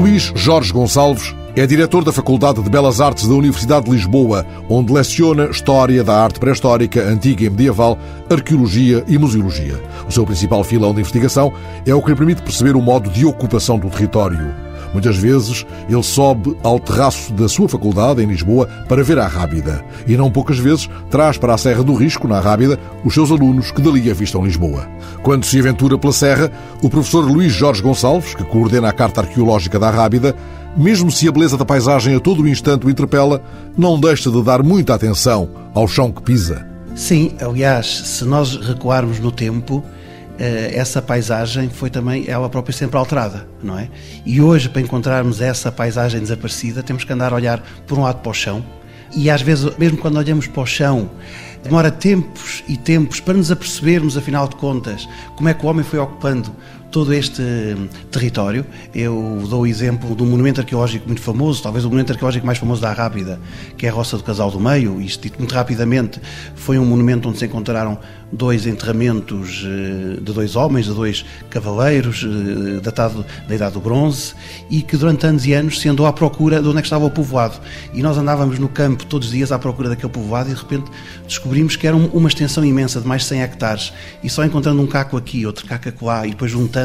Luís Jorge Gonçalves é diretor da Faculdade de Belas Artes da Universidade de Lisboa, onde leciona História da Arte Pré-Histórica, Antiga e Medieval, Arqueologia e Museologia. O seu principal filão de investigação é o que lhe permite perceber o modo de ocupação do território. Muitas vezes ele sobe ao terraço da sua faculdade, em Lisboa, para ver a Rábida. E não poucas vezes traz para a Serra do Risco, na Rábida, os seus alunos que dali avistam Lisboa. Quando se aventura pela Serra, o professor Luís Jorge Gonçalves, que coordena a Carta Arqueológica da Rábida, mesmo se a beleza da paisagem a todo o instante o interpela, não deixa de dar muita atenção ao chão que pisa. Sim, aliás, se nós recuarmos no tempo, essa paisagem foi também ela própria sempre alterada, não é? E hoje, para encontrarmos essa paisagem desaparecida, temos que andar a olhar por um lado para o chão, e às vezes, mesmo quando olhamos para o chão, demora tempos e tempos para nos apercebermos, afinal de contas, como é que o homem foi ocupando todo este território. Eu dou o exemplo de um monumento arqueológico muito famoso, talvez o monumento arqueológico mais famoso da Rábida, que é a Roça do Casal do Meio. Isto, muito rapidamente, foi um monumento onde se encontraram dois enterramentos eh, de dois homens, de dois cavaleiros, eh, datado da Idade do Bronze, e que durante anos e anos se andou à procura de onde é que estava o povoado. E nós andávamos no campo todos os dias à procura daquele povoado e de repente descobrimos que era uma extensão imensa de mais de 100 hectares. E só encontrando um caco aqui, outro caco acolá, e depois juntando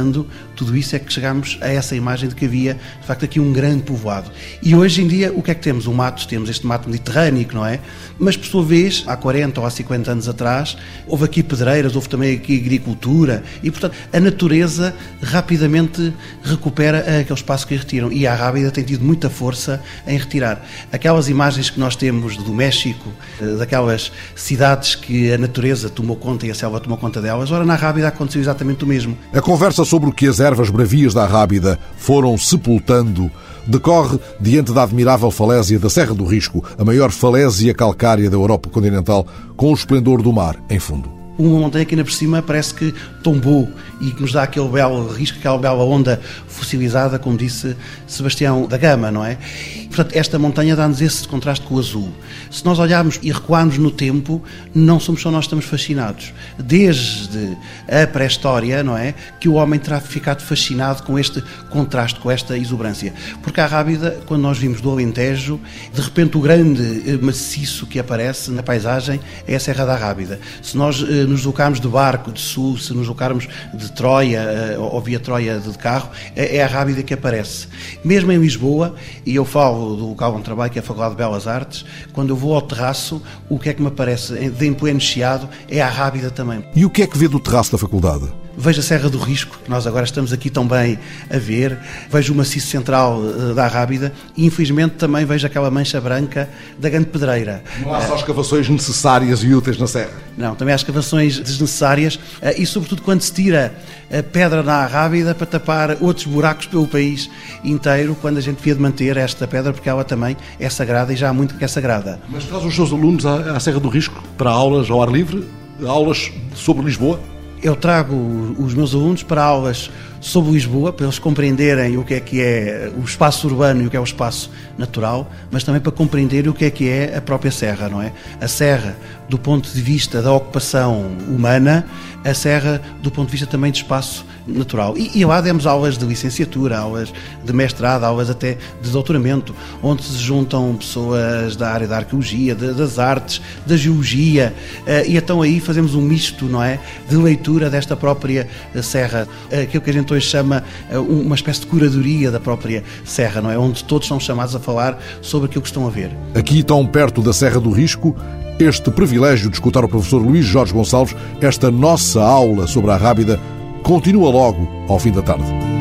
tudo isso é que chegámos a essa imagem de que havia, de facto, aqui um grande povoado. E hoje em dia, o que é que temos? Um mato, temos este mato mediterrâneo, não é? Mas, por sua vez, há 40 ou há 50 anos atrás, houve aqui pedreiras, houve também aqui agricultura e, portanto, a natureza rapidamente recupera aquele espaço que retiram. E a Rábida tem tido muita força em retirar. Aquelas imagens que nós temos do México, daquelas cidades que a natureza tomou conta e a selva tomou conta delas, ora, na Rábida aconteceu exatamente o mesmo. A conversa sobre o que as ervas bravias da Rábida foram sepultando decorre diante da admirável falésia da Serra do Risco, a maior falésia calcária da Europa continental, com o esplendor do mar em fundo uma montanha que ainda por cima parece que tombou e que nos dá aquele belo risco, aquela bela onda fossilizada, como disse Sebastião da Gama, não é? Portanto, esta montanha dá-nos esse contraste com o azul. Se nós olharmos e recuarmos no tempo, não somos só nós que estamos fascinados. Desde a pré-história, não é? Que o homem terá ficado fascinado com este contraste, com esta exuberância. Porque a Rábida, quando nós vimos do Alentejo, de repente o grande maciço que aparece na paisagem é a Serra da Rábida. Se nós eh, nos deslocarmos de barco de sul, se nos deslocarmos de Troia eh, ou via Troia de carro, é, é a Rábida que aparece. Mesmo em Lisboa, e eu falo do local onde trabalho, que é a Faculdade de Belas Artes, quando eu vou ao terraço, o que é que me aparece de em chiado é a Rábida também. E o que é que vê do terraço da faculdade? Vejo a Serra do Risco, que nós agora estamos aqui tão bem a ver. Vejo o maciço central eh, da Rábida e, infelizmente, também vejo aquela mancha branca da Grande Pedreira. Não há só escavações necessárias e úteis na Serra? Não, também há escavações desnecessárias eh, e, sobretudo, quando se tira a pedra na Rábida para tapar outros buracos pelo país inteiro, quando a gente devia de manter esta pedra, porque ela também é sagrada e já há muito que é sagrada. Mas traz os seus alunos à Serra do Risco para aulas ao ar livre? Aulas sobre Lisboa? Eu trago os meus alunos para aulas sobre Lisboa, para eles compreenderem o que é que é o espaço urbano e o que é o espaço natural, mas também para compreender o que é que é a própria serra, não é? A serra do ponto de vista da ocupação humana, a serra do ponto de vista também de espaço natural. E, e lá demos aulas de licenciatura, aulas de mestrado, aulas até de doutoramento, onde se juntam pessoas da área da arqueologia, de, das artes, da geologia, uh, e então aí fazemos um misto, não é, de leitura desta própria eh, serra, aquilo que a gente hoje chama uh, uma espécie de curadoria da própria serra, não é, onde todos são chamados a falar sobre aquilo que estão a ver. Aqui tão perto da Serra do Risco, este privilégio de escutar o professor Luís Jorge Gonçalves, esta nossa aula sobre a Rábida, continua logo ao fim da tarde.